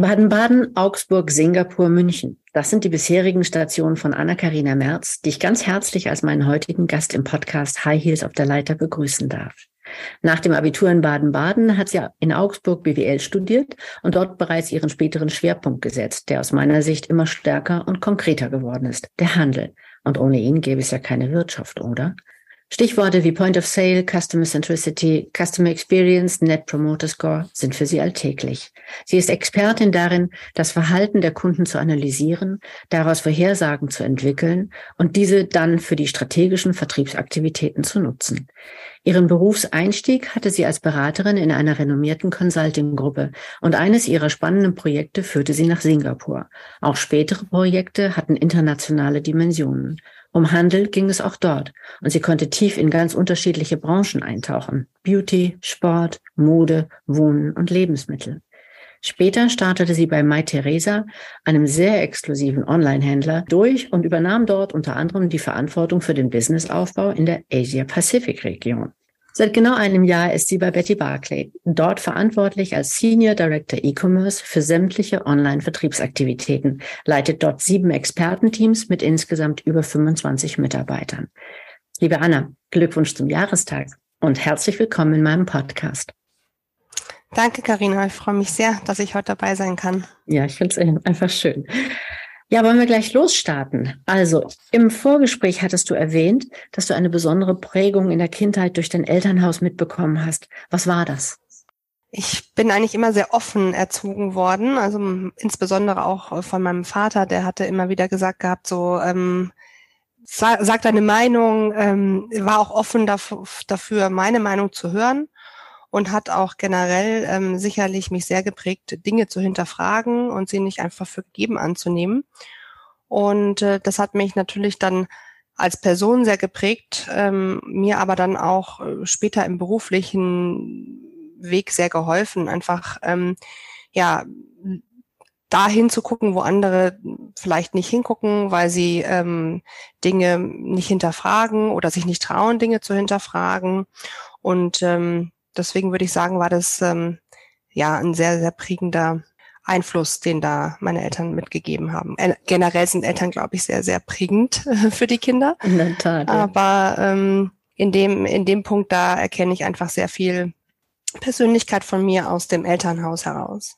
Baden-Baden, Augsburg, Singapur, München. Das sind die bisherigen Stationen von Anna-Karina Merz, die ich ganz herzlich als meinen heutigen Gast im Podcast High Heels auf der Leiter begrüßen darf. Nach dem Abitur in Baden-Baden hat sie in Augsburg BWL studiert und dort bereits ihren späteren Schwerpunkt gesetzt, der aus meiner Sicht immer stärker und konkreter geworden ist, der Handel. Und ohne ihn gäbe es ja keine Wirtschaft, oder? Stichworte wie Point of Sale, Customer Centricity, Customer Experience, Net Promoter Score sind für sie alltäglich. Sie ist Expertin darin, das Verhalten der Kunden zu analysieren, daraus Vorhersagen zu entwickeln und diese dann für die strategischen Vertriebsaktivitäten zu nutzen. Ihren Berufseinstieg hatte sie als Beraterin in einer renommierten Consulting-Gruppe und eines ihrer spannenden Projekte führte sie nach Singapur. Auch spätere Projekte hatten internationale Dimensionen. Um Handel ging es auch dort und sie konnte tief in ganz unterschiedliche Branchen eintauchen. Beauty, Sport, Mode, Wohnen und Lebensmittel. Später startete sie bei My Theresa, einem sehr exklusiven Online-Händler, durch und übernahm dort unter anderem die Verantwortung für den Businessaufbau in der Asia-Pacific-Region. Seit genau einem Jahr ist sie bei Betty Barclay, dort verantwortlich als Senior Director E-Commerce für sämtliche Online-Vertriebsaktivitäten, leitet dort sieben Expertenteams mit insgesamt über 25 Mitarbeitern. Liebe Anna, Glückwunsch zum Jahrestag und herzlich willkommen in meinem Podcast. Danke, Karina. Ich freue mich sehr, dass ich heute dabei sein kann. Ja, ich finde es einfach schön. Ja, wollen wir gleich losstarten? Also, im Vorgespräch hattest du erwähnt, dass du eine besondere Prägung in der Kindheit durch dein Elternhaus mitbekommen hast. Was war das? Ich bin eigentlich immer sehr offen erzogen worden, also insbesondere auch von meinem Vater, der hatte immer wieder gesagt gehabt, so ähm, sag, sag deine Meinung, ähm, war auch offen dafür, meine Meinung zu hören und hat auch generell ähm, sicherlich mich sehr geprägt, Dinge zu hinterfragen und sie nicht einfach für gegeben anzunehmen. Und äh, das hat mich natürlich dann als Person sehr geprägt, ähm, mir aber dann auch äh, später im beruflichen Weg sehr geholfen, einfach ähm, ja dahin zu gucken, wo andere vielleicht nicht hingucken, weil sie ähm, Dinge nicht hinterfragen oder sich nicht trauen, Dinge zu hinterfragen. Und ähm, deswegen würde ich sagen, war das ähm, ja ein sehr, sehr prägender Einfluss, den da meine Eltern mitgegeben haben. Äh, generell sind Eltern, glaube ich, sehr, sehr prägend für die Kinder. In der Tat. Ja. Aber ähm, in dem, in dem Punkt, da erkenne ich einfach sehr viel Persönlichkeit von mir aus dem Elternhaus heraus.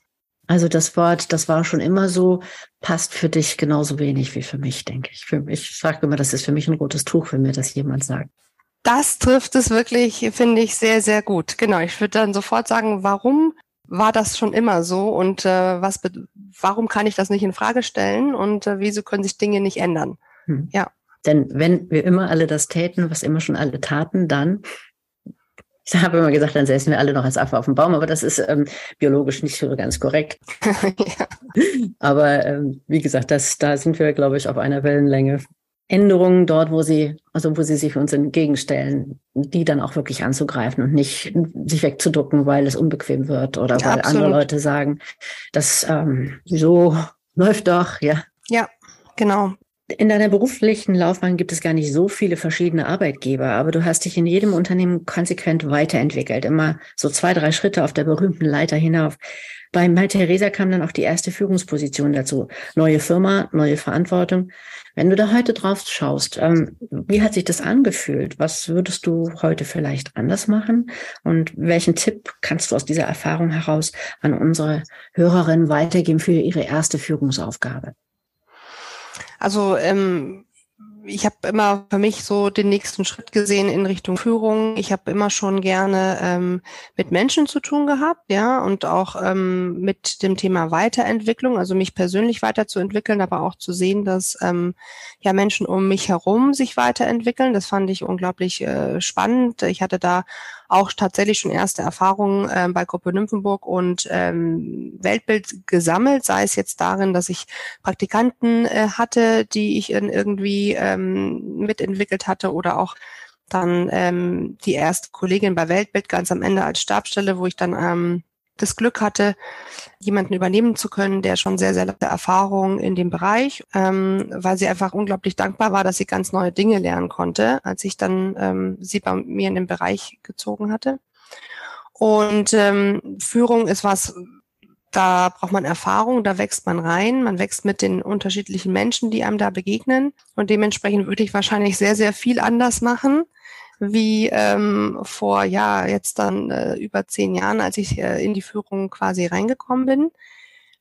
Also das Wort, das war schon immer so, passt für dich genauso wenig wie für mich, denke ich. Für mich, ich sage immer, das ist für mich ein rotes Tuch, wenn mir das jemand sagt. Das trifft es wirklich, finde ich, sehr, sehr gut. Genau, ich würde dann sofort sagen, warum war das schon immer so und äh, was, warum kann ich das nicht in Frage stellen und äh, wieso können sich Dinge nicht ändern? Hm. Ja. Denn wenn wir immer alle das täten, was immer schon alle taten, dann ich habe immer gesagt, dann säßen wir alle noch als Affe auf dem Baum, aber das ist ähm, biologisch nicht so ganz korrekt. ja. Aber ähm, wie gesagt, das, da sind wir, glaube ich, auf einer Wellenlänge. Änderungen dort, wo sie, also wo sie sich uns entgegenstellen, die dann auch wirklich anzugreifen und nicht sich wegzuducken, weil es unbequem wird oder ja, weil absolut. andere Leute sagen, das ähm, so läuft doch, ja. Ja, genau. In deiner beruflichen Laufbahn gibt es gar nicht so viele verschiedene Arbeitgeber, aber du hast dich in jedem Unternehmen konsequent weiterentwickelt, immer so zwei, drei Schritte auf der berühmten Leiter hinauf. Bei Mal Theresa kam dann auch die erste Führungsposition dazu. Neue Firma, neue Verantwortung. Wenn du da heute drauf schaust, ähm, wie hat sich das angefühlt? Was würdest du heute vielleicht anders machen? Und welchen Tipp kannst du aus dieser Erfahrung heraus an unsere Hörerinnen weitergeben für ihre erste Führungsaufgabe? Also ähm, ich habe immer für mich so den nächsten Schritt gesehen in Richtung Führung. Ich habe immer schon gerne ähm, mit Menschen zu tun gehabt, ja, und auch ähm, mit dem Thema Weiterentwicklung, also mich persönlich weiterzuentwickeln, aber auch zu sehen, dass ähm, ja Menschen um mich herum sich weiterentwickeln. Das fand ich unglaublich äh, spannend. Ich hatte da auch tatsächlich schon erste Erfahrungen äh, bei Gruppe Nymphenburg und ähm, Weltbild gesammelt, sei es jetzt darin, dass ich Praktikanten äh, hatte, die ich in irgendwie ähm, mitentwickelt hatte oder auch dann ähm, die erste Kollegin bei Weltbild ganz am Ende als Stabstelle, wo ich dann ähm, das Glück hatte, jemanden übernehmen zu können, der schon sehr, sehr lange Erfahrung in dem Bereich, ähm, weil sie einfach unglaublich dankbar war, dass sie ganz neue Dinge lernen konnte, als ich dann ähm, sie bei mir in den Bereich gezogen hatte. Und ähm, Führung ist was, da braucht man Erfahrung, da wächst man rein, man wächst mit den unterschiedlichen Menschen, die einem da begegnen. Und dementsprechend würde ich wahrscheinlich sehr, sehr viel anders machen wie ähm, vor ja jetzt dann äh, über zehn Jahren, als ich äh, in die Führung quasi reingekommen bin.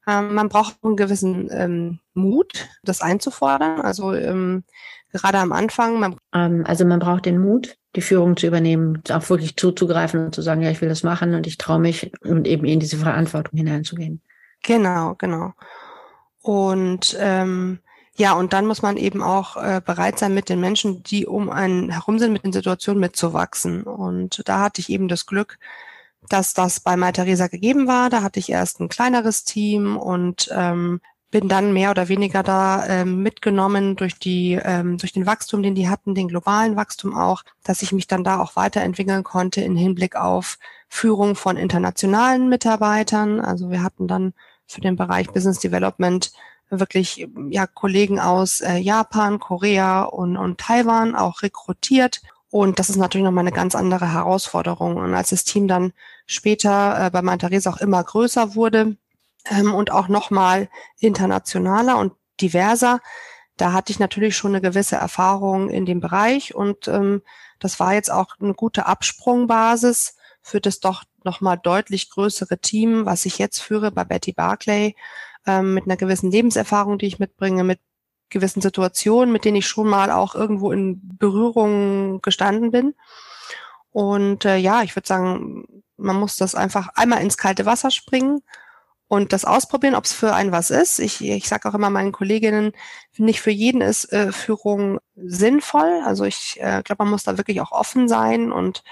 Ähm, man braucht einen gewissen ähm, Mut, das einzufordern. Also ähm, gerade am Anfang. Man ähm, also man braucht den Mut, die Führung zu übernehmen, auch wirklich zuzugreifen und zu sagen, ja, ich will das machen und ich traue mich und eben in diese Verantwortung hineinzugehen. Genau, genau. Und ähm, ja, und dann muss man eben auch äh, bereit sein, mit den Menschen, die um einen herum sind, mit den Situationen mitzuwachsen. Und da hatte ich eben das Glück, dass das bei Mai Theresa gegeben war. Da hatte ich erst ein kleineres Team und ähm, bin dann mehr oder weniger da ähm, mitgenommen durch die ähm, durch den Wachstum, den die hatten, den globalen Wachstum auch, dass ich mich dann da auch weiterentwickeln konnte in Hinblick auf Führung von internationalen Mitarbeitern. Also wir hatten dann für den Bereich Business Development wirklich ja Kollegen aus äh, Japan, Korea und, und Taiwan auch rekrutiert. Und das ist natürlich nochmal eine ganz andere Herausforderung. Und als das Team dann später äh, bei Mantarese auch immer größer wurde ähm, und auch nochmal internationaler und diverser, da hatte ich natürlich schon eine gewisse Erfahrung in dem Bereich und ähm, das war jetzt auch eine gute Absprungbasis für das doch nochmal deutlich größere Team, was ich jetzt führe bei Betty Barclay, ähm, mit einer gewissen Lebenserfahrung, die ich mitbringe, mit gewissen Situationen, mit denen ich schon mal auch irgendwo in Berührung gestanden bin. Und äh, ja, ich würde sagen, man muss das einfach einmal ins kalte Wasser springen und das ausprobieren, ob es für einen was ist. Ich, ich sage auch immer meinen Kolleginnen, nicht für jeden ist äh, Führung sinnvoll. Also ich äh, glaube, man muss da wirklich auch offen sein und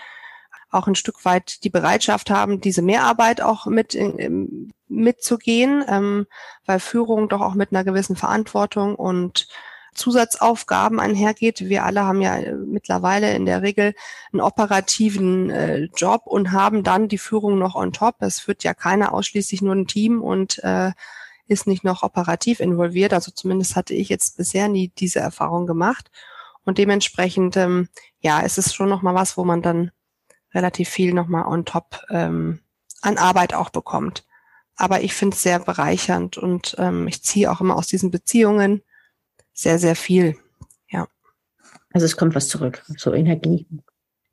auch ein Stück weit die Bereitschaft haben, diese Mehrarbeit auch mit in, mitzugehen, ähm, weil Führung doch auch mit einer gewissen Verantwortung und Zusatzaufgaben einhergeht. Wir alle haben ja äh, mittlerweile in der Regel einen operativen äh, Job und haben dann die Führung noch on top. Es führt ja keiner ausschließlich nur ein Team und äh, ist nicht noch operativ involviert. Also zumindest hatte ich jetzt bisher nie diese Erfahrung gemacht. Und dementsprechend, ähm, ja, es ist schon nochmal was, wo man dann relativ viel nochmal on top ähm, an Arbeit auch bekommt. Aber ich finde es sehr bereichernd und ähm, ich ziehe auch immer aus diesen Beziehungen sehr, sehr viel. Ja. Also es kommt was zurück, so Energie,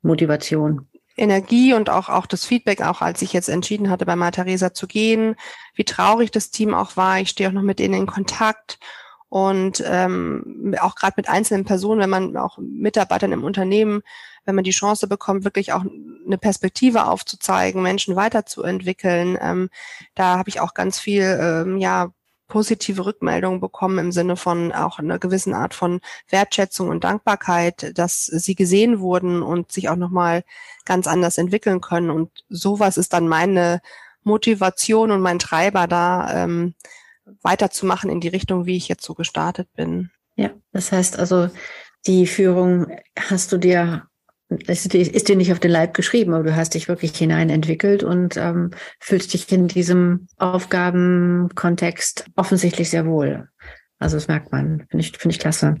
Motivation. Energie und auch, auch das Feedback, auch als ich jetzt entschieden hatte, bei Martha zu gehen, wie traurig das Team auch war. Ich stehe auch noch mit ihnen in Kontakt und ähm, auch gerade mit einzelnen Personen, wenn man auch Mitarbeitern im Unternehmen, wenn man die Chance bekommt, wirklich auch eine Perspektive aufzuzeigen, Menschen weiterzuentwickeln, ähm, da habe ich auch ganz viel ähm, ja positive Rückmeldungen bekommen im Sinne von auch einer gewissen Art von Wertschätzung und Dankbarkeit, dass sie gesehen wurden und sich auch nochmal ganz anders entwickeln können. Und sowas ist dann meine Motivation und mein Treiber da, ähm, weiterzumachen in die Richtung, wie ich jetzt so gestartet bin. Ja, das heißt also, die Führung hast du dir, ist, ist dir nicht auf den Leib geschrieben, aber du hast dich wirklich hinein entwickelt und ähm, fühlst dich in diesem Aufgabenkontext offensichtlich sehr wohl. Also das merkt man, finde ich, finde ich klasse.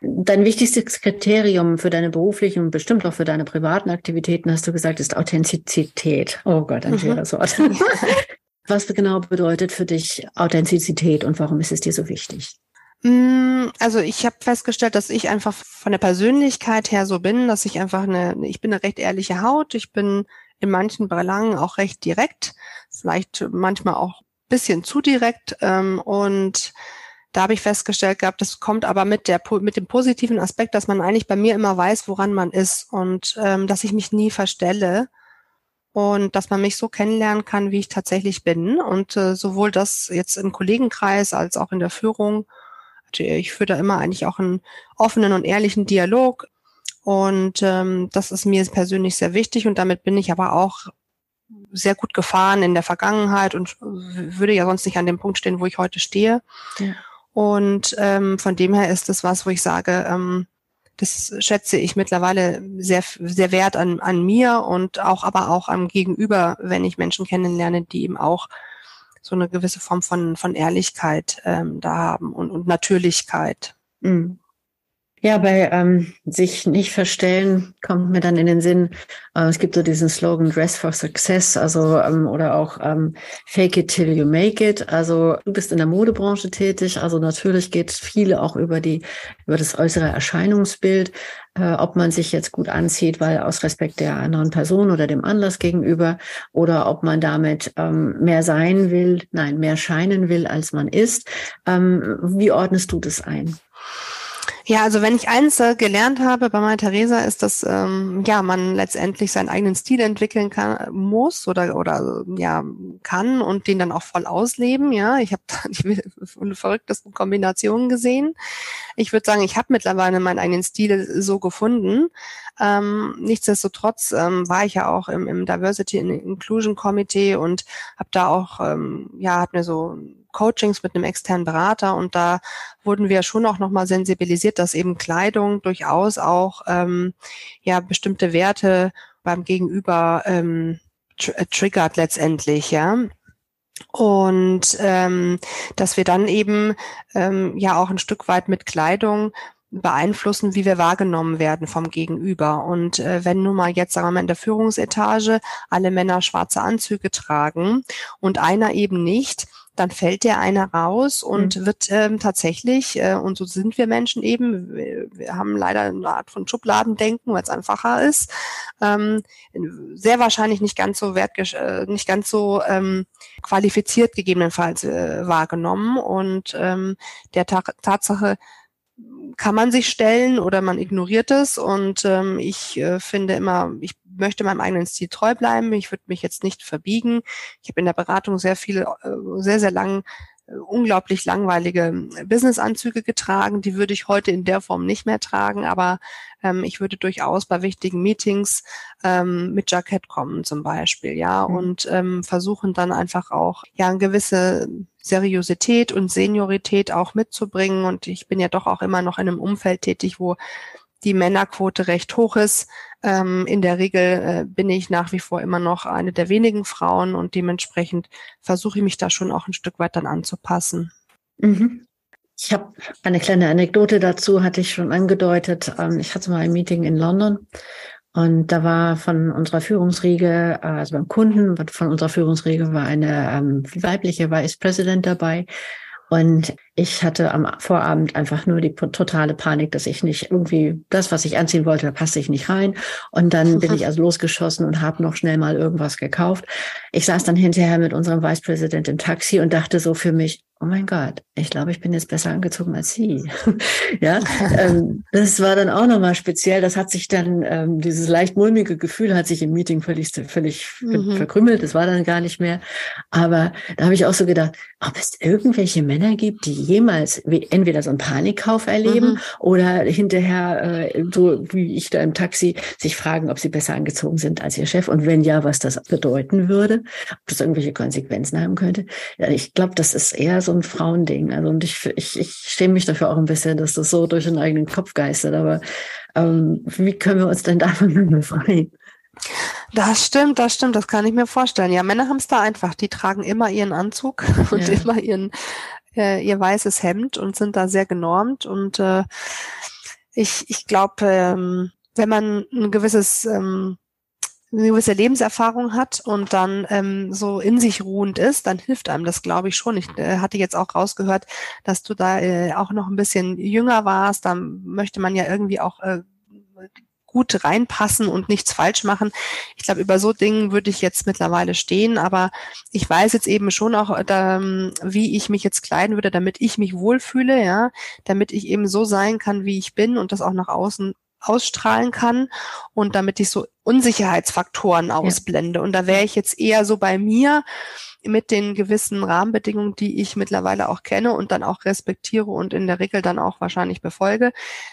Dein wichtigstes Kriterium für deine beruflichen und bestimmt auch für deine privaten Aktivitäten, hast du gesagt, ist Authentizität. Oh Gott, ein mhm. schweres Wort. Was genau bedeutet für dich Authentizität und warum ist es dir so wichtig? Mm, also ich habe festgestellt, dass ich einfach von der Persönlichkeit her so bin, dass ich einfach eine, ich bin eine recht ehrliche Haut, ich bin in manchen Belangen auch recht direkt, vielleicht manchmal auch bisschen zu direkt ähm, und da habe ich festgestellt gehabt, das kommt aber mit der mit dem positiven Aspekt, dass man eigentlich bei mir immer weiß, woran man ist und ähm, dass ich mich nie verstelle und dass man mich so kennenlernen kann, wie ich tatsächlich bin. Und äh, sowohl das jetzt im Kollegenkreis als auch in der Führung. Ich führe da immer eigentlich auch einen offenen und ehrlichen Dialog. Und ähm, das ist mir persönlich sehr wichtig und damit bin ich aber auch sehr gut gefahren in der Vergangenheit und würde ja sonst nicht an dem Punkt stehen, wo ich heute stehe. Ja. Und ähm, von dem her ist das was, wo ich sage, ähm, das schätze ich mittlerweile sehr, sehr wert an, an mir und auch aber auch am Gegenüber, wenn ich Menschen kennenlerne, die eben auch so eine gewisse Form von, von Ehrlichkeit ähm, da haben und, und Natürlichkeit. Mhm. Ja, bei ähm, sich nicht verstellen kommt mir dann in den Sinn, äh, es gibt so diesen Slogan Dress for Success, also ähm, oder auch ähm, Fake it till you make it. Also du bist in der Modebranche tätig, also natürlich geht viele auch über die über das äußere Erscheinungsbild, äh, ob man sich jetzt gut anzieht, weil aus Respekt der anderen Person oder dem Anlass gegenüber, oder ob man damit ähm, mehr sein will, nein, mehr scheinen will, als man ist. Ähm, wie ordnest du das ein? Ja, also wenn ich eins äh, gelernt habe bei meiner Theresa, ist, dass ähm, ja man letztendlich seinen eigenen Stil entwickeln kann, muss oder oder ja kann und den dann auch voll ausleben. Ja, ich habe die verrücktesten Kombinationen gesehen. Ich würde sagen, ich habe mittlerweile meinen eigenen Stil so gefunden. Ähm, nichtsdestotrotz ähm, war ich ja auch im, im Diversity and Inclusion Committee und habe da auch ähm, ja hat mir so Coachings mit einem externen Berater und da wurden wir schon auch nochmal sensibilisiert, dass eben Kleidung durchaus auch ähm, ja bestimmte Werte beim Gegenüber ähm, tr äh, triggert letztendlich, ja. Und ähm, dass wir dann eben ähm, ja auch ein Stück weit mit Kleidung beeinflussen, wie wir wahrgenommen werden vom Gegenüber. Und äh, wenn nun mal jetzt, sagen wir mal, in der Führungsetage alle Männer schwarze Anzüge tragen und einer eben nicht, dann fällt der einer raus und mhm. wird ähm, tatsächlich, äh, und so sind wir Menschen eben, wir, wir haben leider eine Art von Schubladendenken, weil es einfacher ist, ähm, sehr wahrscheinlich nicht ganz so wertgesch äh, nicht ganz so ähm, qualifiziert gegebenenfalls äh, wahrgenommen. Und ähm, der Ta Tatsache kann man sich stellen oder man ignoriert es. Und ähm, ich äh, finde immer, ich möchte meinem eigenen Stil treu bleiben. Ich würde mich jetzt nicht verbiegen. Ich habe in der Beratung sehr viele, äh, sehr, sehr lang äh, unglaublich langweilige Businessanzüge getragen. Die würde ich heute in der Form nicht mehr tragen, aber ähm, ich würde durchaus bei wichtigen Meetings ähm, mit Jackett kommen zum Beispiel, ja, mhm. und ähm, versuchen dann einfach auch ja eine gewisse Seriosität und Seniorität auch mitzubringen. Und ich bin ja doch auch immer noch in einem Umfeld tätig, wo die Männerquote recht hoch ist. Ähm, in der Regel äh, bin ich nach wie vor immer noch eine der wenigen Frauen und dementsprechend versuche ich mich da schon auch ein Stück weit dann anzupassen. Mhm. Ich habe eine kleine Anekdote dazu, hatte ich schon angedeutet. Ähm, ich hatte mal ein Meeting in London und da war von unserer Führungsriege, äh, also beim Kunden, von unserer Führungsriege war eine ähm, weibliche Vice President dabei. Und ich hatte am Vorabend einfach nur die totale Panik, dass ich nicht irgendwie das, was ich anziehen wollte, da passte ich nicht rein. Und dann bin ich also losgeschossen und habe noch schnell mal irgendwas gekauft. Ich saß dann hinterher mit unserem Vice President im Taxi und dachte so für mich, oh mein Gott, ich glaube, ich bin jetzt besser angezogen als Sie. ja, ähm, das war dann auch nochmal speziell. Das hat sich dann, ähm, dieses leicht mulmige Gefühl hat sich im Meeting völlig, völlig mhm. verkrümmelt. Das war dann gar nicht mehr. Aber da habe ich auch so gedacht, ob es irgendwelche Männer gibt, die jemals entweder so einen Panikkauf erleben mhm. oder hinterher, äh, so wie ich da im Taxi, sich fragen, ob sie besser angezogen sind als ihr Chef und wenn ja, was das bedeuten würde, ob das irgendwelche Konsequenzen haben könnte. Ja, ich glaube, das ist eher so so ein Frauending. Also und ich, ich, ich schäme mich dafür auch ein bisschen, dass das so durch den eigenen Kopf geistert. Aber ähm, wie können wir uns denn davon befreien? Das stimmt, das stimmt, das kann ich mir vorstellen. Ja, Männer haben es da einfach. Die tragen immer ihren Anzug und ja. immer ihren, äh, ihr weißes Hemd und sind da sehr genormt. Und äh, ich, ich glaube, ähm, wenn man ein gewisses ähm, eine gewisse Lebenserfahrung hat und dann ähm, so in sich ruhend ist, dann hilft einem das, glaube ich, schon. Ich äh, hatte jetzt auch rausgehört, dass du da äh, auch noch ein bisschen jünger warst. Da möchte man ja irgendwie auch äh, gut reinpassen und nichts falsch machen. Ich glaube, über so Dingen würde ich jetzt mittlerweile stehen, aber ich weiß jetzt eben schon auch, da, wie ich mich jetzt kleiden würde, damit ich mich wohlfühle, ja, damit ich eben so sein kann, wie ich bin und das auch nach außen ausstrahlen kann und damit ich so Unsicherheitsfaktoren ausblende. Ja. Und da wäre ich jetzt eher so bei mir mit den gewissen Rahmenbedingungen, die ich mittlerweile auch kenne und dann auch respektiere und in der Regel dann auch wahrscheinlich befolge,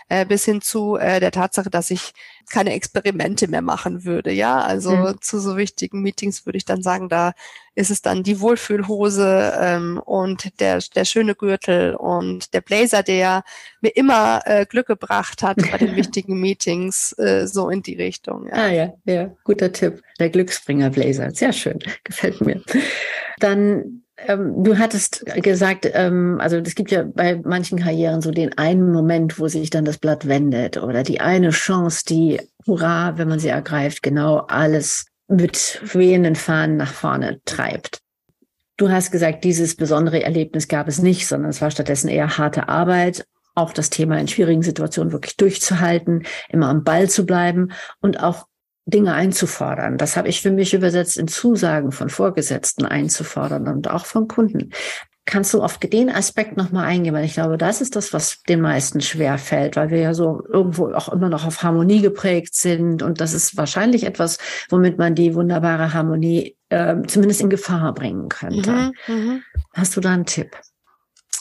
äh, bis hin zu äh, der Tatsache, dass ich keine Experimente mehr machen würde. Ja, also mhm. zu so wichtigen Meetings würde ich dann sagen, da ist es dann die Wohlfühlhose ähm, und der, der schöne Gürtel und der Blazer, der mir immer äh, Glück gebracht hat bei den wichtigen Meetings, äh, so in die Richtung. Ja. Ah ja, ja, guter Tipp. Der Glücksbringer Blazer. Sehr schön. Gefällt mir. Dann ähm, du hattest gesagt, ähm, also es gibt ja bei manchen Karrieren so den einen Moment, wo sich dann das Blatt wendet oder die eine Chance, die, hurra, wenn man sie ergreift, genau alles mit wehenden Fahnen nach vorne treibt. Du hast gesagt, dieses besondere Erlebnis gab es nicht, sondern es war stattdessen eher harte Arbeit, auch das Thema in schwierigen Situationen wirklich durchzuhalten, immer am Ball zu bleiben und auch Dinge einzufordern. Das habe ich für mich übersetzt in Zusagen von Vorgesetzten einzufordern und auch von Kunden. Kannst du auf den Aspekt nochmal eingehen? Weil ich glaube, das ist das, was den meisten schwer fällt, weil wir ja so irgendwo auch immer noch auf Harmonie geprägt sind. Und das ist wahrscheinlich etwas, womit man die wunderbare Harmonie äh, zumindest in Gefahr bringen könnte. Mhm, mhm. Hast du da einen Tipp?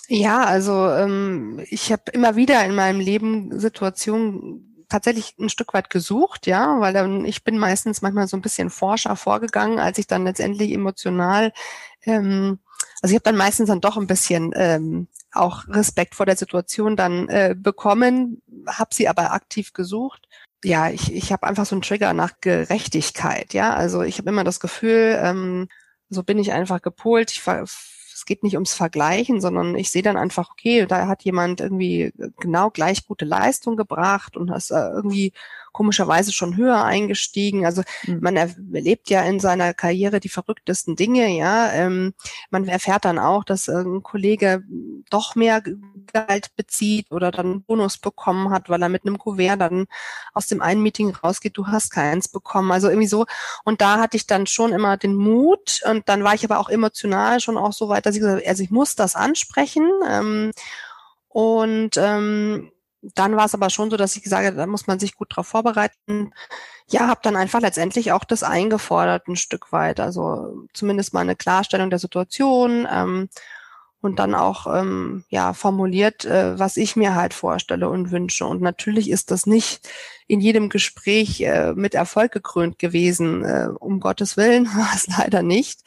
Ja, also ähm, ich habe immer wieder in meinem Leben Situationen tatsächlich ein Stück weit gesucht, ja, weil dann, ich bin meistens manchmal so ein bisschen forscher vorgegangen, als ich dann letztendlich emotional, ähm, also ich habe dann meistens dann doch ein bisschen ähm, auch Respekt vor der Situation dann äh, bekommen, habe sie aber aktiv gesucht. Ja, ich, ich habe einfach so einen Trigger nach Gerechtigkeit, ja, also ich habe immer das Gefühl, ähm, so bin ich einfach gepolt. Ich es geht nicht ums Vergleichen, sondern ich sehe dann einfach, okay, da hat jemand irgendwie genau gleich gute Leistung gebracht und hast äh, irgendwie komischerweise schon höher eingestiegen. Also mhm. man erlebt ja in seiner Karriere die verrücktesten Dinge, ja. Ähm, man erfährt dann auch, dass ein Kollege doch mehr Gehalt bezieht oder dann einen Bonus bekommen hat, weil er mit einem Kuvert dann aus dem einen Meeting rausgeht, du hast keins bekommen. Also irgendwie so. Und da hatte ich dann schon immer den Mut und dann war ich aber auch emotional schon auch so weit, dass ich gesagt habe, also ich muss das ansprechen. Ähm, und ähm, dann war es aber schon so, dass ich gesagt habe, da muss man sich gut drauf vorbereiten. Ja, habe dann einfach letztendlich auch das eingefordert ein Stück weit. Also zumindest mal eine Klarstellung der Situation ähm, und dann auch ähm, ja formuliert, äh, was ich mir halt vorstelle und wünsche. Und natürlich ist das nicht in jedem Gespräch äh, mit Erfolg gekrönt gewesen. Äh, um Gottes Willen war es leider nicht.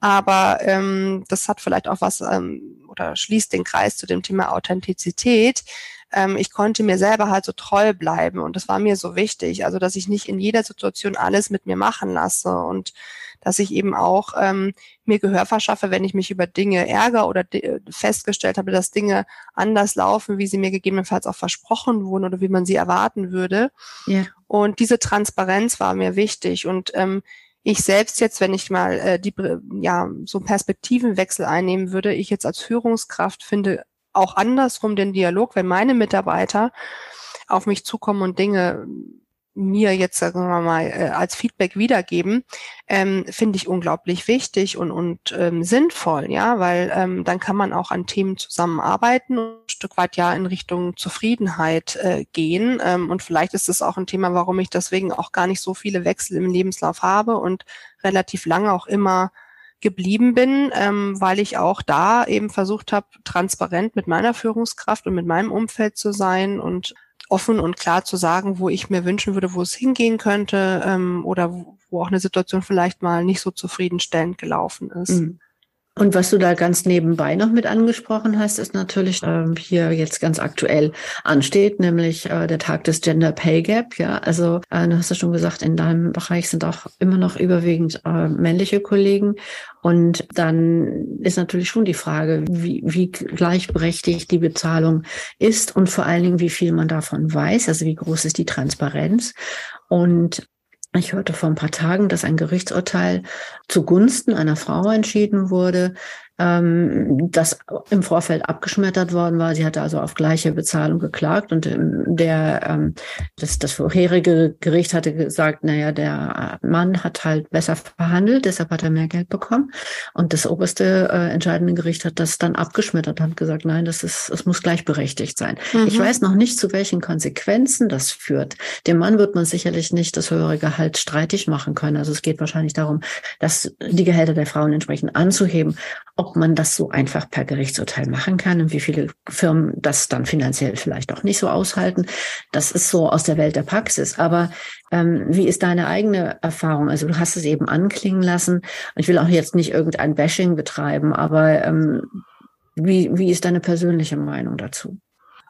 Aber ähm, das hat vielleicht auch was ähm, oder schließt den Kreis zu dem Thema Authentizität ähm, ich konnte mir selber halt so treu bleiben und das war mir so wichtig. Also, dass ich nicht in jeder Situation alles mit mir machen lasse und dass ich eben auch ähm, mir Gehör verschaffe, wenn ich mich über Dinge ärgere oder festgestellt habe, dass Dinge anders laufen, wie sie mir gegebenenfalls auch versprochen wurden oder wie man sie erwarten würde. Ja. Und diese Transparenz war mir wichtig und ähm, ich selbst jetzt, wenn ich mal äh, die ja so Perspektivenwechsel einnehmen würde, ich jetzt als Führungskraft finde auch andersrum den Dialog, wenn meine Mitarbeiter auf mich zukommen und Dinge mir jetzt, sagen wir mal, äh, als Feedback wiedergeben, ähm, finde ich unglaublich wichtig und, und ähm, sinnvoll, ja, weil ähm, dann kann man auch an Themen zusammenarbeiten und ein Stück weit ja in Richtung Zufriedenheit äh, gehen. Ähm, und vielleicht ist es auch ein Thema, warum ich deswegen auch gar nicht so viele Wechsel im Lebenslauf habe und relativ lange auch immer geblieben bin, ähm, weil ich auch da eben versucht habe, transparent mit meiner Führungskraft und mit meinem Umfeld zu sein und offen und klar zu sagen, wo ich mir wünschen würde, wo es hingehen könnte ähm, oder wo, wo auch eine Situation vielleicht mal nicht so zufriedenstellend gelaufen ist. Mhm. Und was du da ganz nebenbei noch mit angesprochen hast, ist natürlich ähm, hier jetzt ganz aktuell ansteht, nämlich äh, der Tag des Gender Pay Gap. Ja, also äh, du hast ja schon gesagt, in deinem Bereich sind auch immer noch überwiegend äh, männliche Kollegen. Und dann ist natürlich schon die Frage, wie, wie gleichberechtigt die Bezahlung ist und vor allen Dingen, wie viel man davon weiß. Also wie groß ist die Transparenz? Und ich hörte vor ein paar Tagen, dass ein Gerichtsurteil zugunsten einer Frau entschieden wurde, ähm, das im Vorfeld abgeschmettert worden war. Sie hatte also auf gleiche Bezahlung geklagt und ähm, der ähm, das, das vorherige Gericht hatte gesagt, naja, der Mann hat halt besser verhandelt, deshalb hat er mehr Geld bekommen. Und das oberste äh, entscheidende Gericht hat das dann abgeschmettert und gesagt, nein, das ist, es muss gleichberechtigt sein. Mhm. Ich weiß noch nicht, zu welchen Konsequenzen das führt. Dem Mann wird man sicherlich nicht das höhere Gehalt streitig machen können. Also es geht wahrscheinlich darum, dass die Gehälter der Frauen entsprechend anzuheben. Ob man das so einfach per Gerichtsurteil machen kann und wie viele Firmen das dann finanziell vielleicht auch nicht so aushalten, das ist so aus der Welt der Praxis. Aber ähm, wie ist deine eigene Erfahrung? Also du hast es eben anklingen lassen. Ich will auch jetzt nicht irgendein Bashing betreiben, aber ähm, wie, wie ist deine persönliche Meinung dazu?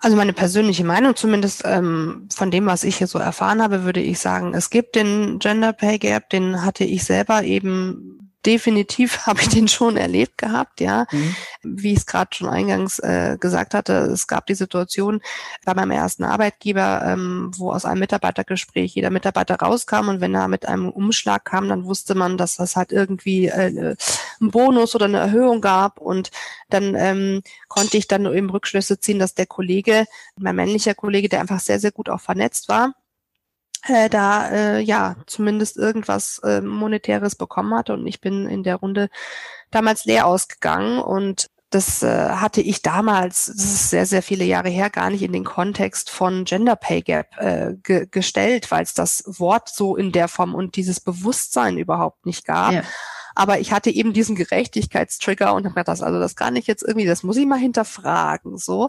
Also meine persönliche Meinung, zumindest ähm, von dem, was ich hier so erfahren habe, würde ich sagen, es gibt den Gender Pay Gap, den hatte ich selber eben definitiv habe ich den schon erlebt gehabt, ja. Mhm. Wie ich es gerade schon eingangs äh, gesagt hatte, es gab die Situation bei meinem ersten Arbeitgeber, ähm, wo aus einem Mitarbeitergespräch jeder Mitarbeiter rauskam und wenn er mit einem Umschlag kam, dann wusste man, dass das halt irgendwie äh, einen Bonus oder eine Erhöhung gab und dann ähm, konnte ich dann eben Rückschlüsse ziehen, dass der Kollege, mein männlicher Kollege, der einfach sehr, sehr gut auch vernetzt war, äh, da äh, ja zumindest irgendwas äh, monetäres bekommen hatte. Und ich bin in der Runde damals leer ausgegangen. Und das äh, hatte ich damals, das ist sehr, sehr viele Jahre her, gar nicht in den Kontext von Gender Pay Gap äh, ge gestellt, weil es das Wort so in der Form und dieses Bewusstsein überhaupt nicht gab. Ja. Aber ich hatte eben diesen Gerechtigkeitstrigger und habe gedacht, das, also das kann ich jetzt irgendwie, das muss ich mal hinterfragen, so.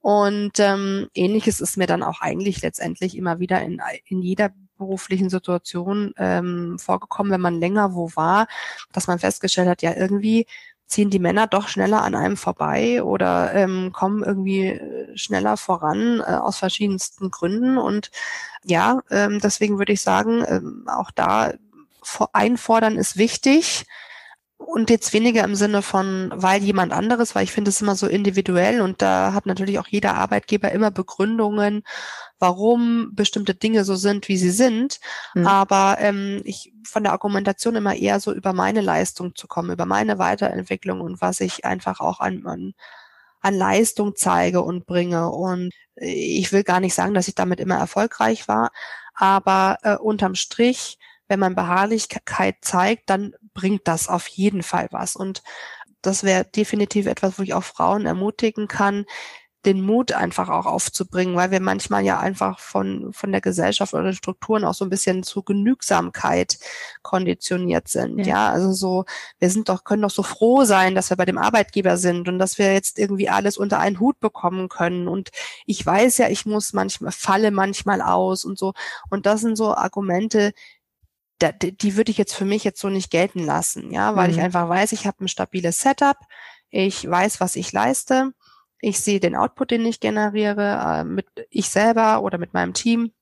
Und ähm, ähnliches ist mir dann auch eigentlich letztendlich immer wieder in, in jeder beruflichen Situation ähm, vorgekommen, wenn man länger wo war, dass man festgestellt hat, ja, irgendwie ziehen die Männer doch schneller an einem vorbei oder ähm, kommen irgendwie äh, schneller voran äh, aus verschiedensten Gründen. Und ja, ähm, deswegen würde ich sagen, ähm, auch da einfordern ist wichtig. Und jetzt weniger im Sinne von, weil jemand anderes, weil ich finde es immer so individuell und da hat natürlich auch jeder Arbeitgeber immer Begründungen, warum bestimmte Dinge so sind, wie sie sind. Mhm. Aber ähm, ich von der Argumentation immer eher so über meine Leistung zu kommen, über meine Weiterentwicklung und was ich einfach auch an, an, an Leistung zeige und bringe. Und ich will gar nicht sagen, dass ich damit immer erfolgreich war, aber äh, unterm Strich wenn man Beharrlichkeit zeigt, dann bringt das auf jeden Fall was. Und das wäre definitiv etwas, wo ich auch Frauen ermutigen kann, den Mut einfach auch aufzubringen, weil wir manchmal ja einfach von, von der Gesellschaft oder den Strukturen auch so ein bisschen zu Genügsamkeit konditioniert sind. Ja. ja, also so, wir sind doch, können doch so froh sein, dass wir bei dem Arbeitgeber sind und dass wir jetzt irgendwie alles unter einen Hut bekommen können. Und ich weiß ja, ich muss manchmal, falle manchmal aus und so. Und das sind so Argumente, da, die würde ich jetzt für mich jetzt so nicht gelten lassen, ja, weil mhm. ich einfach weiß, ich habe ein stabiles Setup, ich weiß, was ich leiste, ich sehe den Output, den ich generiere, äh, mit ich selber oder mit meinem Team.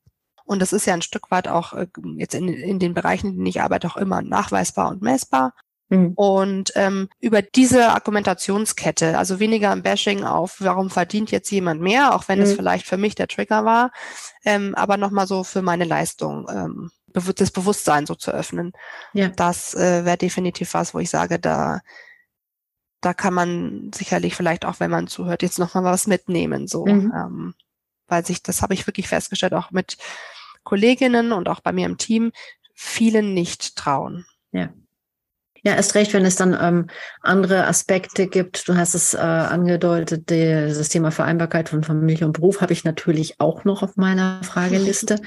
Und das ist ja ein Stück weit auch äh, jetzt in, in den Bereichen, in denen ich arbeite, auch immer nachweisbar und messbar. Mhm. Und ähm, über diese Argumentationskette, also weniger im Bashing auf, warum verdient jetzt jemand mehr, auch wenn mhm. es vielleicht für mich der Trigger war, ähm, aber nochmal so für meine Leistung ähm, das Bewusstsein so zu öffnen. Ja. Das äh, wäre definitiv was, wo ich sage, da, da kann man sicherlich vielleicht auch, wenn man zuhört, jetzt nochmal was mitnehmen, so, mhm. ähm, weil sich, das habe ich wirklich festgestellt, auch mit Kolleginnen und auch bei mir im Team, vielen nicht trauen. Ja. Ja, erst recht, wenn es dann ähm, andere Aspekte gibt. Du hast es äh, angedeutet, die, das Thema Vereinbarkeit von Familie und Beruf habe ich natürlich auch noch auf meiner Frageliste.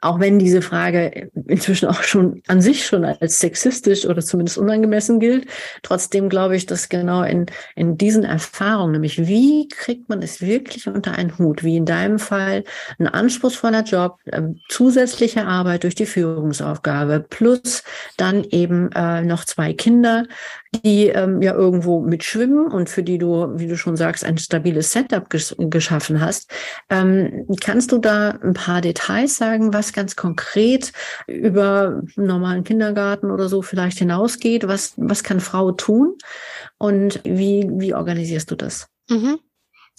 Auch wenn diese Frage inzwischen auch schon an sich schon als sexistisch oder zumindest unangemessen gilt, trotzdem glaube ich, dass genau in, in diesen Erfahrungen, nämlich wie kriegt man es wirklich unter einen Hut, wie in deinem Fall ein anspruchsvoller Job, äh, zusätzliche Arbeit durch die Führungsaufgabe plus dann eben äh, noch zwei Kinder, die ähm, ja irgendwo mitschwimmen und für die du, wie du schon sagst, ein stabiles Setup ges geschaffen hast. Ähm, kannst du da ein paar Details sagen, was ganz konkret über einen normalen Kindergarten oder so vielleicht hinausgeht? Was, was kann Frau tun? Und wie, wie organisierst du das? Mhm.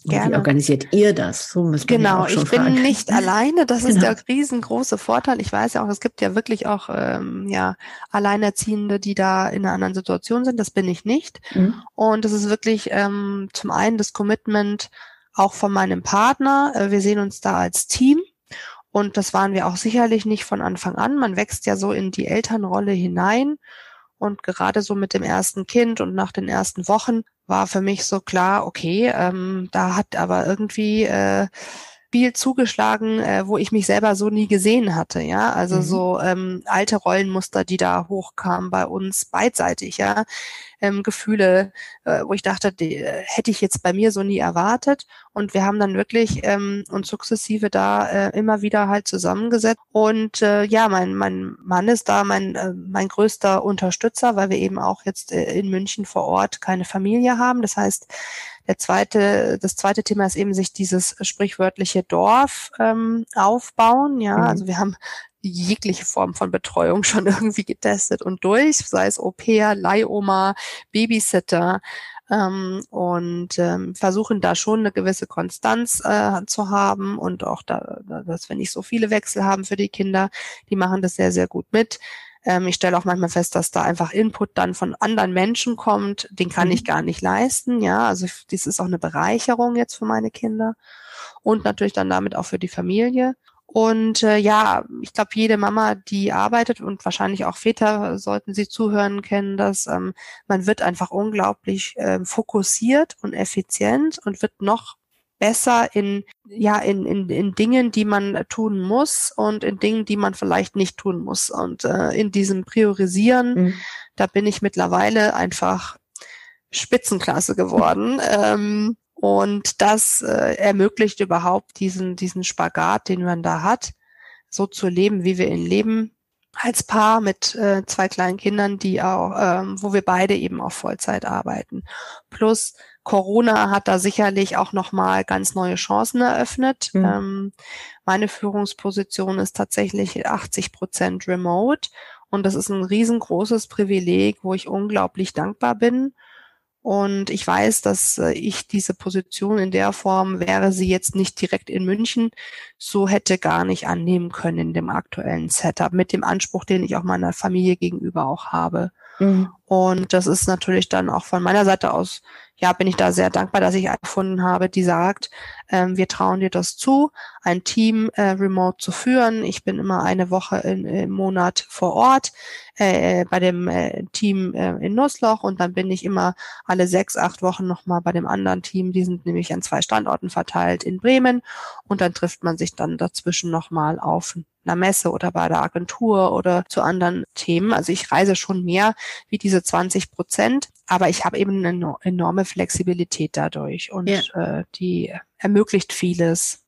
Gerne. Wie organisiert ihr das? So müssen genau, ich bin fragen. nicht alleine. Das genau. ist der riesengroße Vorteil. Ich weiß ja auch, es gibt ja wirklich auch ähm, ja Alleinerziehende, die da in einer anderen Situation sind. Das bin ich nicht. Mhm. Und es ist wirklich ähm, zum einen das Commitment auch von meinem Partner. Äh, wir sehen uns da als Team. Und das waren wir auch sicherlich nicht von Anfang an. Man wächst ja so in die Elternrolle hinein. Und gerade so mit dem ersten Kind und nach den ersten Wochen war für mich so klar, okay, ähm, da hat aber irgendwie äh, viel zugeschlagen, äh, wo ich mich selber so nie gesehen hatte, ja. Also mhm. so ähm, alte Rollenmuster, die da hochkamen bei uns beidseitig, ja. Ähm, Gefühle, äh, wo ich dachte, die, äh, hätte ich jetzt bei mir so nie erwartet. Und wir haben dann wirklich ähm, uns sukzessive da äh, immer wieder halt zusammengesetzt. Und äh, ja, mein, mein Mann ist da mein, äh, mein größter Unterstützer, weil wir eben auch jetzt äh, in München vor Ort keine Familie haben. Das heißt, der zweite, das zweite Thema ist eben sich dieses sprichwörtliche Dorf ähm, aufbauen. Ja, mhm. also wir haben jegliche Form von Betreuung schon irgendwie getestet und durch, sei es Au-pair, Leihoma, Babysitter ähm, und ähm, versuchen da schon eine gewisse Konstanz äh, zu haben und auch da, dass wir nicht so viele Wechsel haben für die Kinder. Die machen das sehr, sehr gut mit. Ähm, ich stelle auch manchmal fest, dass da einfach Input dann von anderen Menschen kommt, den kann mhm. ich gar nicht leisten. Ja, also das ist auch eine Bereicherung jetzt für meine Kinder und natürlich dann damit auch für die Familie. Und äh, ja, ich glaube, jede Mama, die arbeitet und wahrscheinlich auch Väter sollten sie zuhören, kennen das. Ähm, man wird einfach unglaublich äh, fokussiert und effizient und wird noch besser in, ja, in, in, in Dingen, die man tun muss und in Dingen, die man vielleicht nicht tun muss. Und äh, in diesem Priorisieren, mhm. da bin ich mittlerweile einfach Spitzenklasse geworden. ähm, und das äh, ermöglicht überhaupt diesen, diesen Spagat, den man da hat, so zu leben, wie wir ihn leben, als Paar mit äh, zwei kleinen Kindern, die auch, ähm, wo wir beide eben auf Vollzeit arbeiten. Plus Corona hat da sicherlich auch nochmal ganz neue Chancen eröffnet. Mhm. Ähm, meine Führungsposition ist tatsächlich 80 Prozent remote und das ist ein riesengroßes Privileg, wo ich unglaublich dankbar bin. Und ich weiß, dass äh, ich diese Position in der Form, wäre sie jetzt nicht direkt in München, so hätte gar nicht annehmen können in dem aktuellen Setup, mit dem Anspruch, den ich auch meiner Familie gegenüber auch habe. Mhm. Und das ist natürlich dann auch von meiner Seite aus ja, bin ich da sehr dankbar, dass ich gefunden habe, die sagt, ähm, wir trauen dir das zu, ein Team äh, remote zu führen. Ich bin immer eine Woche in, im Monat vor Ort äh, bei dem äh, Team äh, in Nussloch und dann bin ich immer alle sechs, acht Wochen nochmal bei dem anderen Team. Die sind nämlich an zwei Standorten verteilt in Bremen und dann trifft man sich dann dazwischen nochmal auf einer Messe oder bei der Agentur oder zu anderen Themen. Also ich reise schon mehr wie diese 20 Prozent, aber ich habe eben eine enorme Flexibilität dadurch und ja. äh, die ermöglicht vieles.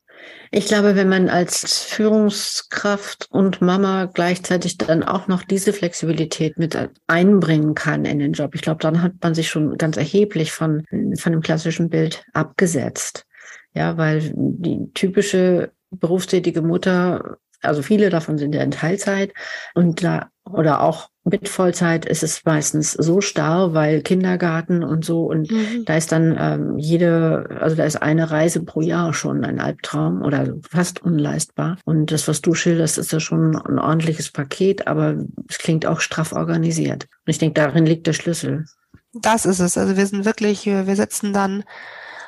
Ich glaube, wenn man als Führungskraft und Mama gleichzeitig dann auch noch diese Flexibilität mit einbringen kann in den Job, ich glaube, dann hat man sich schon ganz erheblich von, von dem klassischen Bild abgesetzt. Ja, weil die typische berufstätige Mutter also viele davon sind ja in Teilzeit und da oder auch mit Vollzeit ist es meistens so starr, weil Kindergarten und so und mhm. da ist dann ähm, jede, also da ist eine Reise pro Jahr schon ein Albtraum oder fast unleistbar. Und das, was du schilderst, ist ja schon ein ordentliches Paket, aber es klingt auch straff organisiert. Und ich denke, darin liegt der Schlüssel. Das ist es. Also wir sind wirklich, wir setzen dann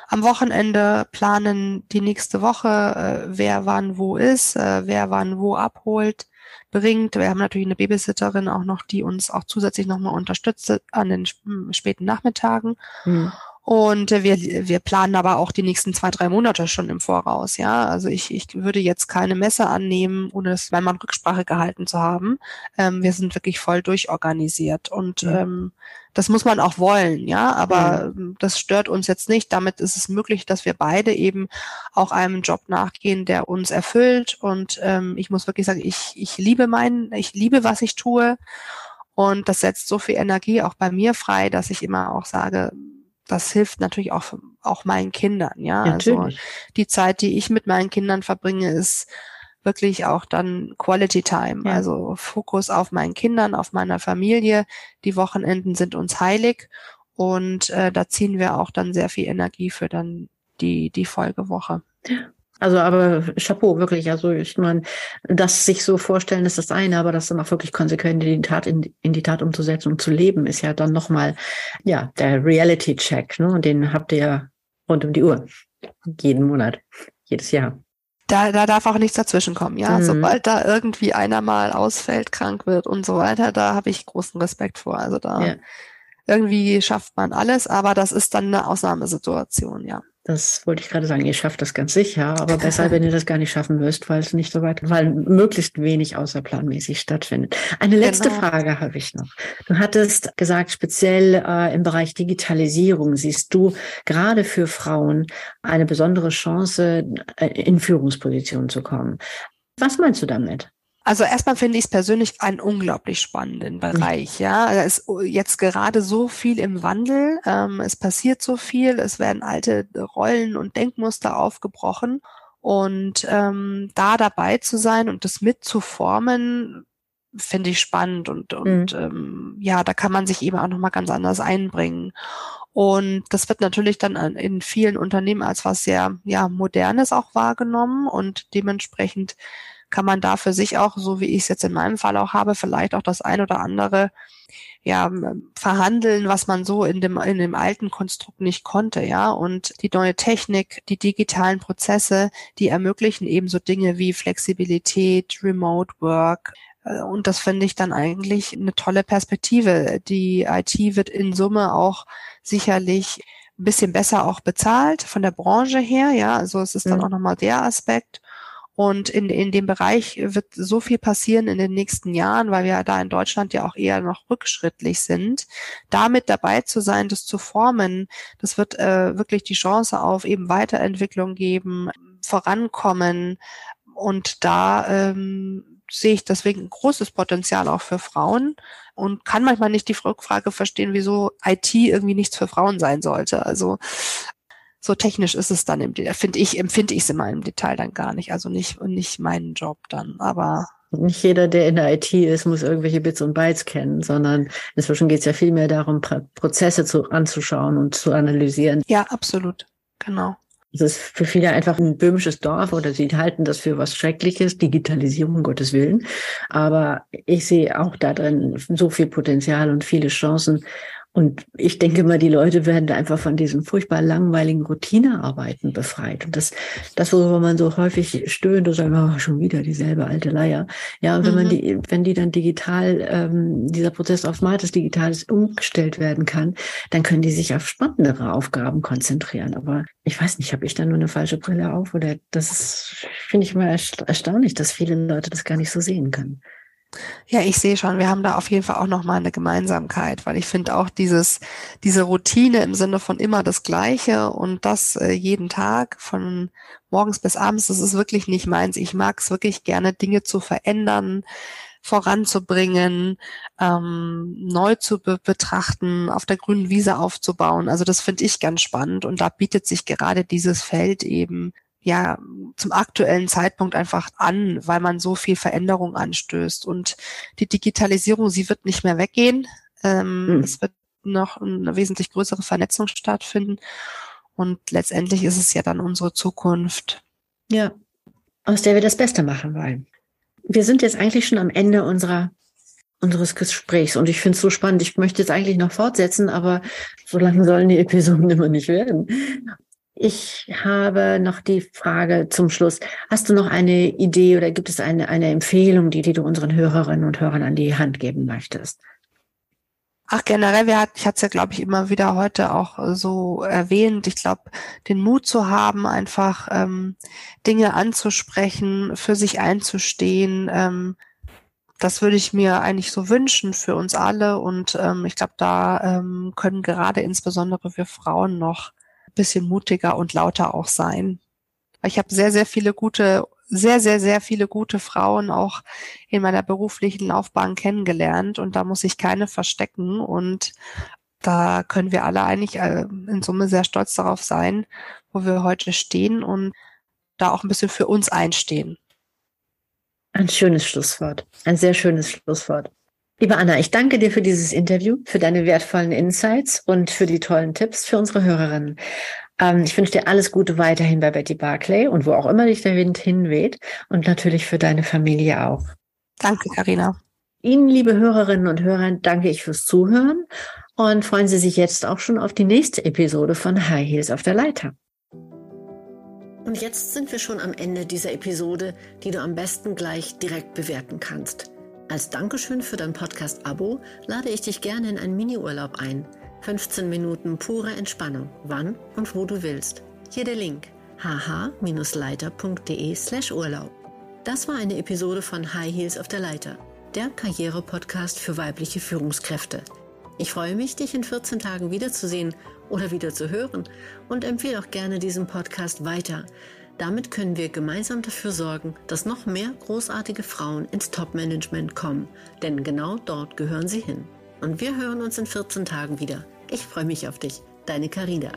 am Wochenende planen die nächste Woche, äh, wer wann wo ist, äh, wer wann wo abholt, bringt. Wir haben natürlich eine Babysitterin auch noch, die uns auch zusätzlich nochmal unterstützt an den späten Nachmittagen. Mhm. Und wir, wir planen aber auch die nächsten zwei, drei Monate schon im Voraus. Ja, also ich, ich würde jetzt keine Messe annehmen, ohne es bei man Rücksprache gehalten zu haben. Ähm, wir sind wirklich voll durchorganisiert und mhm. ähm, das muss man auch wollen, ja, aber mhm. das stört uns jetzt nicht. Damit ist es möglich, dass wir beide eben auch einem Job nachgehen, der uns erfüllt. Und ähm, ich muss wirklich sagen, ich, ich liebe meinen, ich liebe, was ich tue. Und das setzt so viel Energie auch bei mir frei, dass ich immer auch sage, das hilft natürlich auch, auch meinen Kindern, ja. Also die Zeit, die ich mit meinen Kindern verbringe, ist wirklich auch dann Quality Time, ja. also Fokus auf meinen Kindern, auf meiner Familie. Die Wochenenden sind uns heilig und äh, da ziehen wir auch dann sehr viel Energie für dann die, die Folgewoche. Also, aber Chapeau, wirklich. Also, ich meine, das sich so vorstellen ist das eine, aber das dann auch wirklich konsequent in die Tat, in, in die Tat umzusetzen und zu leben, ist ja dann nochmal, ja, der Reality-Check, ne? Und den habt ihr ja rund um die Uhr. Jeden Monat, jedes Jahr. Da, da darf auch nichts dazwischen kommen, ja. Mhm. Sobald da irgendwie einer mal ausfällt, krank wird und so weiter, da habe ich großen Respekt vor. Also da ja. irgendwie schafft man alles, aber das ist dann eine Ausnahmesituation, ja. Das wollte ich gerade sagen. Ihr schafft das ganz sicher, aber besser, wenn ihr das gar nicht schaffen müsst, weil es nicht so weit, weil möglichst wenig außerplanmäßig stattfindet. Eine letzte genau. Frage habe ich noch. Du hattest gesagt, speziell äh, im Bereich Digitalisierung siehst du gerade für Frauen eine besondere Chance, äh, in Führungspositionen zu kommen. Was meinst du damit? Also erstmal finde ich es persönlich einen unglaublich spannenden Bereich. Ja, da ist jetzt gerade so viel im Wandel. Ähm, es passiert so viel. Es werden alte Rollen und Denkmuster aufgebrochen. Und ähm, da dabei zu sein und das mitzuformen, finde ich spannend und, und mhm. ähm, ja, da kann man sich eben auch nochmal ganz anders einbringen. Und das wird natürlich dann in vielen Unternehmen als was sehr ja, Modernes auch wahrgenommen und dementsprechend kann man da für sich auch, so wie ich es jetzt in meinem Fall auch habe, vielleicht auch das ein oder andere ja, verhandeln, was man so in dem, in dem alten Konstrukt nicht konnte, ja. Und die neue Technik, die digitalen Prozesse, die ermöglichen eben so Dinge wie Flexibilität, Remote Work. Äh, und das finde ich dann eigentlich eine tolle Perspektive. Die IT wird in Summe auch sicherlich ein bisschen besser auch bezahlt von der Branche her, ja. Also es ist dann mhm. auch nochmal der Aspekt. Und in, in dem Bereich wird so viel passieren in den nächsten Jahren, weil wir da in Deutschland ja auch eher noch rückschrittlich sind. Damit dabei zu sein, das zu formen, das wird äh, wirklich die Chance auf eben Weiterentwicklung geben, vorankommen. Und da ähm, sehe ich deswegen ein großes Potenzial auch für Frauen und kann manchmal nicht die Rückfrage verstehen, wieso IT irgendwie nichts für Frauen sein sollte. Also so technisch ist es dann im finde ich, empfinde ich es in meinem Detail dann gar nicht. Also nicht, nicht meinen Job dann. Aber nicht jeder, der in der IT ist, muss irgendwelche Bits und Bytes kennen, sondern inzwischen geht es ja viel mehr darum, Prozesse zu, anzuschauen und zu analysieren. Ja, absolut. Genau. Es ist für viele einfach ein böhmisches Dorf oder sie halten das für was Schreckliches, Digitalisierung, um Gottes Willen. Aber ich sehe auch da drin so viel Potenzial und viele Chancen. Und ich denke mal, die Leute werden da einfach von diesen furchtbar langweiligen Routinearbeiten befreit. Und das, das, worüber man so häufig stöhnt und sagt, oh, schon wieder dieselbe alte Leier. Ja, und wenn mhm. man die, wenn die dann digital, ähm, dieser Prozess auf smartes Digitales umgestellt werden kann, dann können die sich auf spannendere Aufgaben konzentrieren. Aber ich weiß nicht, habe ich da nur eine falsche Brille auf? Oder das finde ich mal erstaunlich, dass viele Leute das gar nicht so sehen können. Ja, ich sehe schon, wir haben da auf jeden Fall auch nochmal eine Gemeinsamkeit, weil ich finde auch dieses, diese Routine im Sinne von immer das Gleiche und das äh, jeden Tag von morgens bis abends, das ist wirklich nicht meins. Ich mag es wirklich gerne, Dinge zu verändern, voranzubringen, ähm, neu zu be betrachten, auf der grünen Wiese aufzubauen. Also das finde ich ganz spannend und da bietet sich gerade dieses Feld eben ja zum aktuellen Zeitpunkt einfach an, weil man so viel Veränderung anstößt. Und die Digitalisierung, sie wird nicht mehr weggehen. Ähm, mhm. Es wird noch eine wesentlich größere Vernetzung stattfinden. Und letztendlich ist es ja dann unsere Zukunft. Ja, aus der wir das Beste machen wollen. Wir sind jetzt eigentlich schon am Ende unserer unseres Gesprächs und ich finde es so spannend. Ich möchte jetzt eigentlich noch fortsetzen, aber so lange sollen die Episoden immer nicht werden. Ich habe noch die Frage zum Schluss. Hast du noch eine Idee oder gibt es eine, eine Empfehlung, die, die du unseren Hörerinnen und Hörern an die Hand geben möchtest? Ach, generell, wir hat, ich hatte es ja, glaube ich, immer wieder heute auch so erwähnt. Ich glaube, den Mut zu haben, einfach ähm, Dinge anzusprechen, für sich einzustehen, ähm, das würde ich mir eigentlich so wünschen für uns alle. Und ähm, ich glaube, da ähm, können gerade insbesondere wir Frauen noch bisschen mutiger und lauter auch sein. Ich habe sehr, sehr viele gute, sehr, sehr, sehr viele gute Frauen auch in meiner beruflichen Laufbahn kennengelernt und da muss ich keine verstecken und da können wir alle eigentlich äh, in Summe sehr stolz darauf sein, wo wir heute stehen und da auch ein bisschen für uns einstehen. Ein schönes Schlusswort. Ein sehr schönes Schlusswort. Liebe Anna, ich danke dir für dieses Interview, für deine wertvollen Insights und für die tollen Tipps für unsere Hörerinnen. Ähm, ich wünsche dir alles Gute weiterhin bei Betty Barclay und wo auch immer dich der Wind hinweht und natürlich für deine Familie auch. Danke, Karina. Ihnen, liebe Hörerinnen und Hörer, danke ich fürs Zuhören und freuen Sie sich jetzt auch schon auf die nächste Episode von High Heels auf der Leiter. Und jetzt sind wir schon am Ende dieser Episode, die du am besten gleich direkt bewerten kannst. Als Dankeschön für dein Podcast-Abo lade ich dich gerne in einen Mini-Urlaub ein. 15 Minuten pure Entspannung, wann und wo du willst. Hier der Link hh-leiter.de slash Urlaub. Das war eine Episode von High Heels auf der Leiter, der Karriere-Podcast für weibliche Führungskräfte. Ich freue mich, dich in 14 Tagen wiederzusehen oder wieder zu hören und empfehle auch gerne diesen Podcast weiter. Damit können wir gemeinsam dafür sorgen, dass noch mehr großartige Frauen ins Top-Management kommen, denn genau dort gehören sie hin. Und wir hören uns in 14 Tagen wieder. Ich freue mich auf dich, deine Carina.